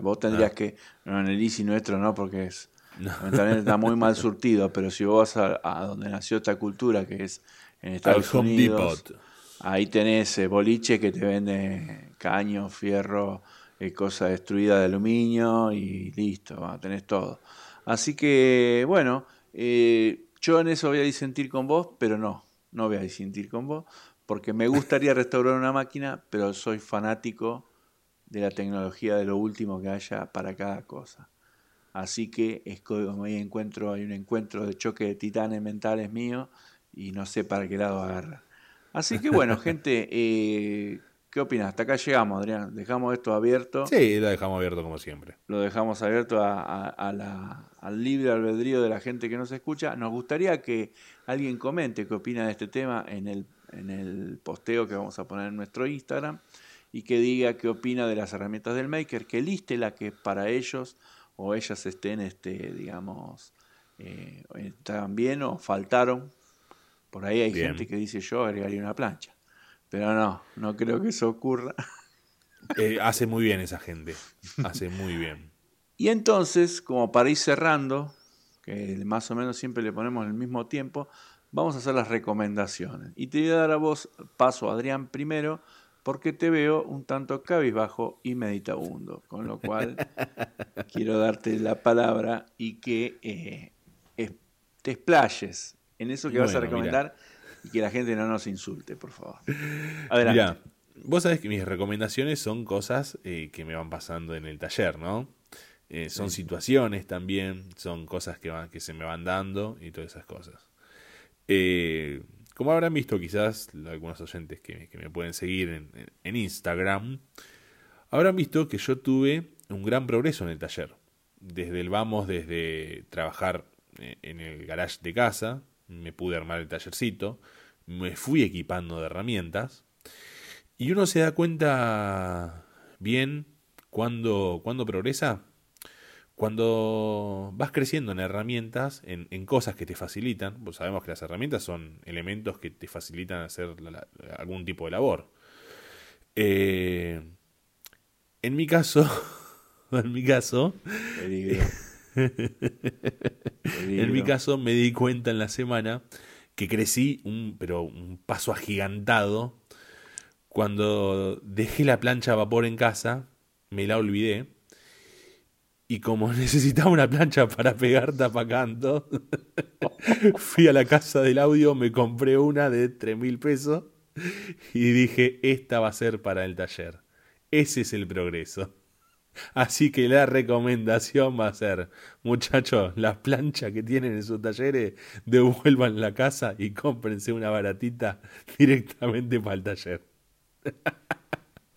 vos tendrías ah. que. No, en el Easy nuestro no, porque es. está muy mal surtido, pero si vos vas a, donde nació esta cultura, que es en Estados Unidos, ahí tenés eh, boliche que te vende caño, fierro cosa destruida de aluminio y listo, tenés todo. Así que, bueno, eh, yo en eso voy a disentir con vos, pero no, no voy a disentir con vos, porque me gustaría restaurar una máquina, pero soy fanático de la tecnología, de lo último que haya para cada cosa. Así que es como hay encuentro, hay un encuentro de choque de titanes mentales mío y no sé para qué lado agarrar. Así que bueno, gente, eh, ¿Qué opinas? Hasta acá llegamos, Adrián. Dejamos esto abierto. Sí, lo dejamos abierto como siempre. Lo dejamos abierto a, a- a la- al libre albedrío de la gente que nos escucha. Nos gustaría que alguien comente qué opina de este tema en el, en el posteo que vamos a poner en nuestro Instagram y que diga qué opina de las herramientas del Maker, que liste la que para ellos o ellas estén, este, digamos, eh, están bien o faltaron. Por ahí hay Bien. gente que dice yo agregaría una plancha. Pero no, no creo que eso ocurra. Eh, hace muy bien esa gente. Hace muy bien. Y entonces, como para ir cerrando, que más o menos siempre le ponemos el mismo tiempo, vamos a hacer las recomendaciones. Y te voy a dar a vos paso, Adrián, primero, porque te veo un tanto cabizbajo y meditabundo. Con lo cual, quiero darte la palabra y que eh, te explayes en eso que vas a recomendar y que la gente no nos insulte, por favor. Adelante. Mira, vos sabés que mis recomendaciones son cosas eh, que me van pasando en el taller, ¿no? Eh, son situaciones también, son cosas que, van, que se me van dando y todas esas cosas. Eh, como habrán visto quizás algunos oyentes que, que me pueden seguir en, Instagram, habrán visto que yo tuve un gran progreso en el taller. Desde el vamos, desde trabajar en el garage de casa, me pude armar el tallercito, me fui equipando de herramientas y uno se da cuenta bien cuando, cuando progresa, cuando vas creciendo en herramientas, en, en cosas que te facilitan, pues sabemos que las herramientas son elementos que te facilitan hacer la- la- algún tipo de labor. Eh, en mi caso, en mi caso. en mi caso me di cuenta en la semana que crecí un, pero un paso agigantado cuando dejé la plancha a vapor en casa, me la olvidé. Y como necesitaba una plancha para pegar tapacanto, fui a la casa del audio, me compré una de 3 mil pesos y dije, esta va a ser para el taller. Ese es el progreso. Así que la recomendación va a ser, muchachos, las planchas que tienen en sus talleres, devuelvan la casa y cómprense una baratita directamente para el taller.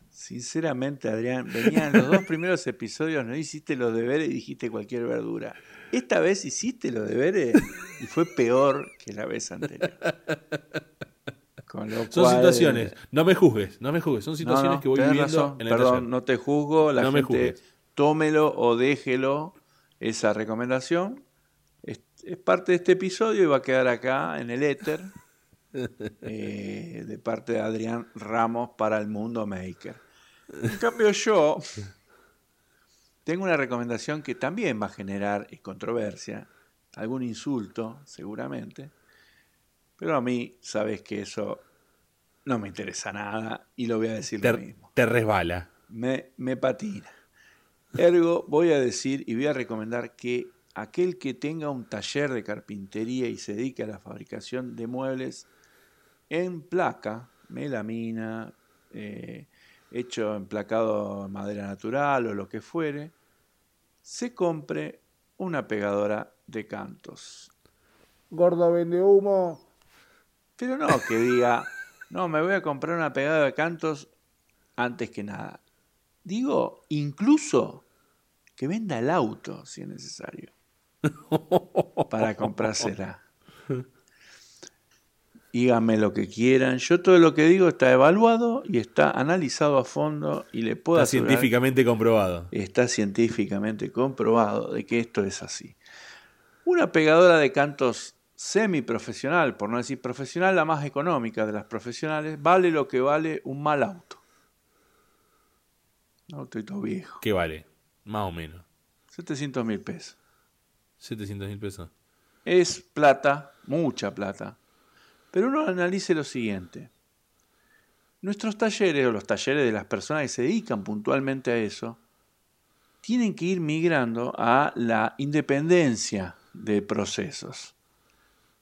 Sinceramente, Adrián, venían los dos primeros episodios, no hiciste los deberes y dijiste cualquier verdura. Esta vez hiciste los deberes y fue peor que la vez anterior. Con lo Son cual- situaciones, no me juzgues, no me juzgues, son situaciones no, que voy viviendo razón, en el Perdón, taller. no te juzgo, la No me gente juzgues. tómelo o déjelo esa recomendación. Es, es parte de este episodio y va a quedar acá en el éter eh, de parte de Adrián Ramos para el mundo maker. En cambio yo tengo una recomendación que también va a generar controversia, algún insulto seguramente, pero a mí sabes que eso no me interesa nada y lo voy a decir lo Te, mismo te resbala. me, me patina. Ergo, voy a decir y voy a recomendar que aquel que tenga un taller de carpintería y se dedique a la fabricación de muebles en placa, melamina, eh, hecho en placado en madera natural o lo que fuere, se compre una pegadora de cantos. Gordo vende humo. Pero no que diga, no, me voy a comprar una pegada de cantos antes que nada. Digo, incluso que venda el auto si es necesario para comprársela. Díganme lo que quieran. Yo todo lo que digo está evaluado y está analizado a fondo y le puedo Está asegurar- científicamente comprobado. está científicamente comprobado de que esto es así. Una pegadora de cantos semiprofesional, por no decir profesional, la más económica de las profesionales, vale lo que vale un mal auto. Un autito viejo. ¿Qué vale? Más o menos. 700 mil pesos. 700 mil pesos. Es plata, mucha plata. Pero uno analice lo siguiente. Nuestros talleres o los talleres de las personas que se dedican puntualmente a eso, tienen que ir migrando a la independencia de procesos.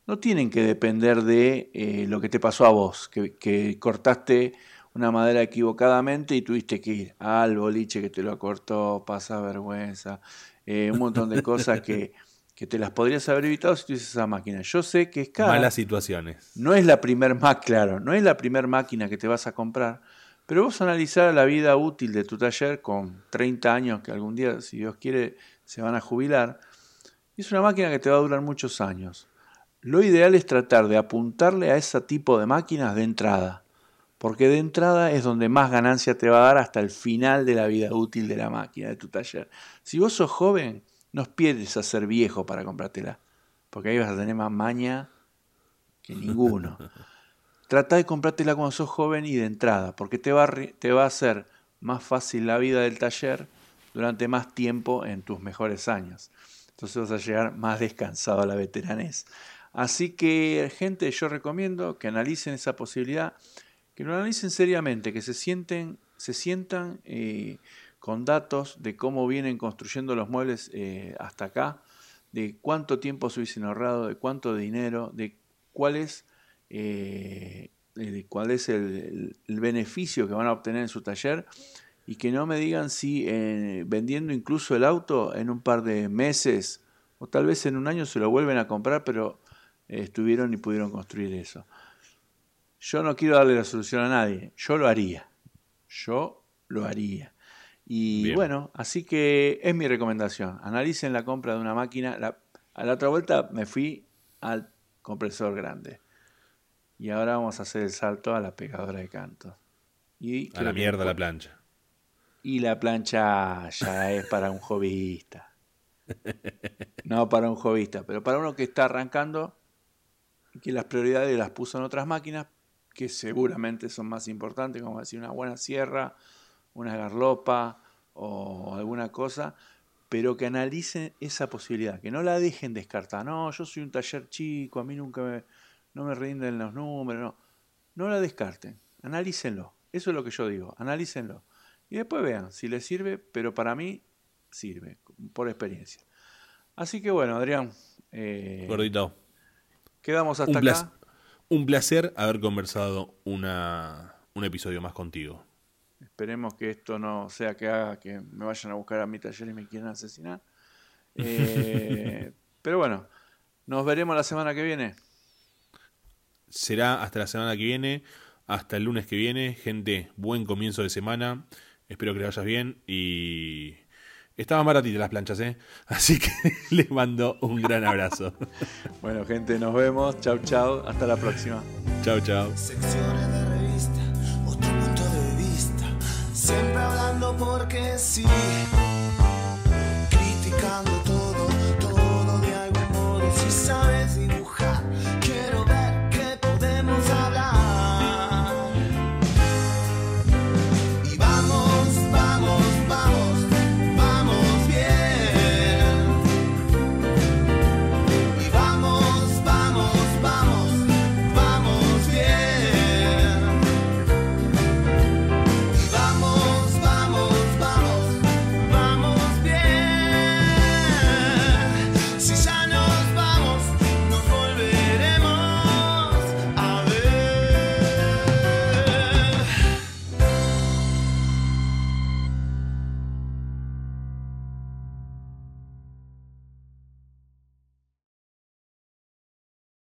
No tienen que depender de eh, lo que te pasó a vos, que, que cortaste una madera equivocadamente y tuviste que ir al boliche que te lo cortó, pasa vergüenza, eh, un montón de cosas que, que te las podrías haber evitado si tuvieses esa máquina. Yo sé que es cara. Malas situaciones. No es la primer máquina, claro, no es la primer máquina que te vas a comprar, Pero vos analizar la vida útil de tu taller con 30 años, que algún día, si Dios quiere, se van a jubilar, es una máquina que te va a durar muchos años. Lo ideal es tratar de apuntarle a ese tipo de máquinas de entrada, porque de entrada es donde más ganancia te va a dar hasta el final de la vida útil de la máquina, de tu taller. Si vos sos joven, no esperes a ser viejo para comprártela, porque ahí vas a tener más maña que ninguno. Trata de comprártela cuando sos joven y de entrada, porque te va, a, te va a hacer más fácil la vida del taller durante más tiempo en tus mejores años. Entonces vas a llegar más descansado a la veteranés. Así que, gente, yo recomiendo que analicen esa posibilidad, que lo analicen seriamente, que se, sienten, se sientan eh, con datos de cómo vienen construyendo los muebles eh, hasta acá, de cuánto tiempo se hubiesen ahorrado, de cuánto dinero, de cuál es eh, cuál es el, beneficio que van a obtener en su taller y que no me digan si vendiendo incluso el auto en un par de meses o tal vez en un año se lo vuelven a comprar, pero estuvieron y pudieron construir eso. Yo no quiero darle la solución a nadie, yo lo haría, yo lo haría. Y bueno, así que es mi recomendación. Analicen la compra de una máquina. a la otra vuelta me fui al compresor grande. Y ahora vamos a hacer el salto a la pegadora de canto. Y a la mierda la plancha. Y la plancha ya es para un hobbyista. No para un hobbyista, pero para uno que está arrancando que las prioridades las puso en otras máquinas que seguramente son más importantes, como decir una buena sierra, una garlopa o alguna cosa, pero que analicen esa posibilidad, que no la dejen descartar. No, yo soy un taller chico, a mí nunca me, no me rinden los números, no. No la descarten, analícenlo. Eso es lo que yo digo, analícenlo. Y después vean si les sirve, pero para mí sirve, por experiencia. Así que bueno, Adrián. Eh, Gordito. Quedamos hasta acá. Un placer haber conversado una, un episodio más contigo. Esperemos que esto no sea que haga que me vayan a buscar a mi taller y me quieran asesinar. Eh, pero bueno, nos veremos la semana que viene será hasta la semana que viene, hasta el lunes que viene. Gente, buen comienzo de semana. Espero que le vayas bien y estaban baratitas las planchas, ¿eh? Así que les mando un gran abrazo. bueno, gente, nos vemos. Chau, chau. Hasta la próxima. Chau, chau. Secciones de revista, otro punto de vista. Siempre hablando porque sí.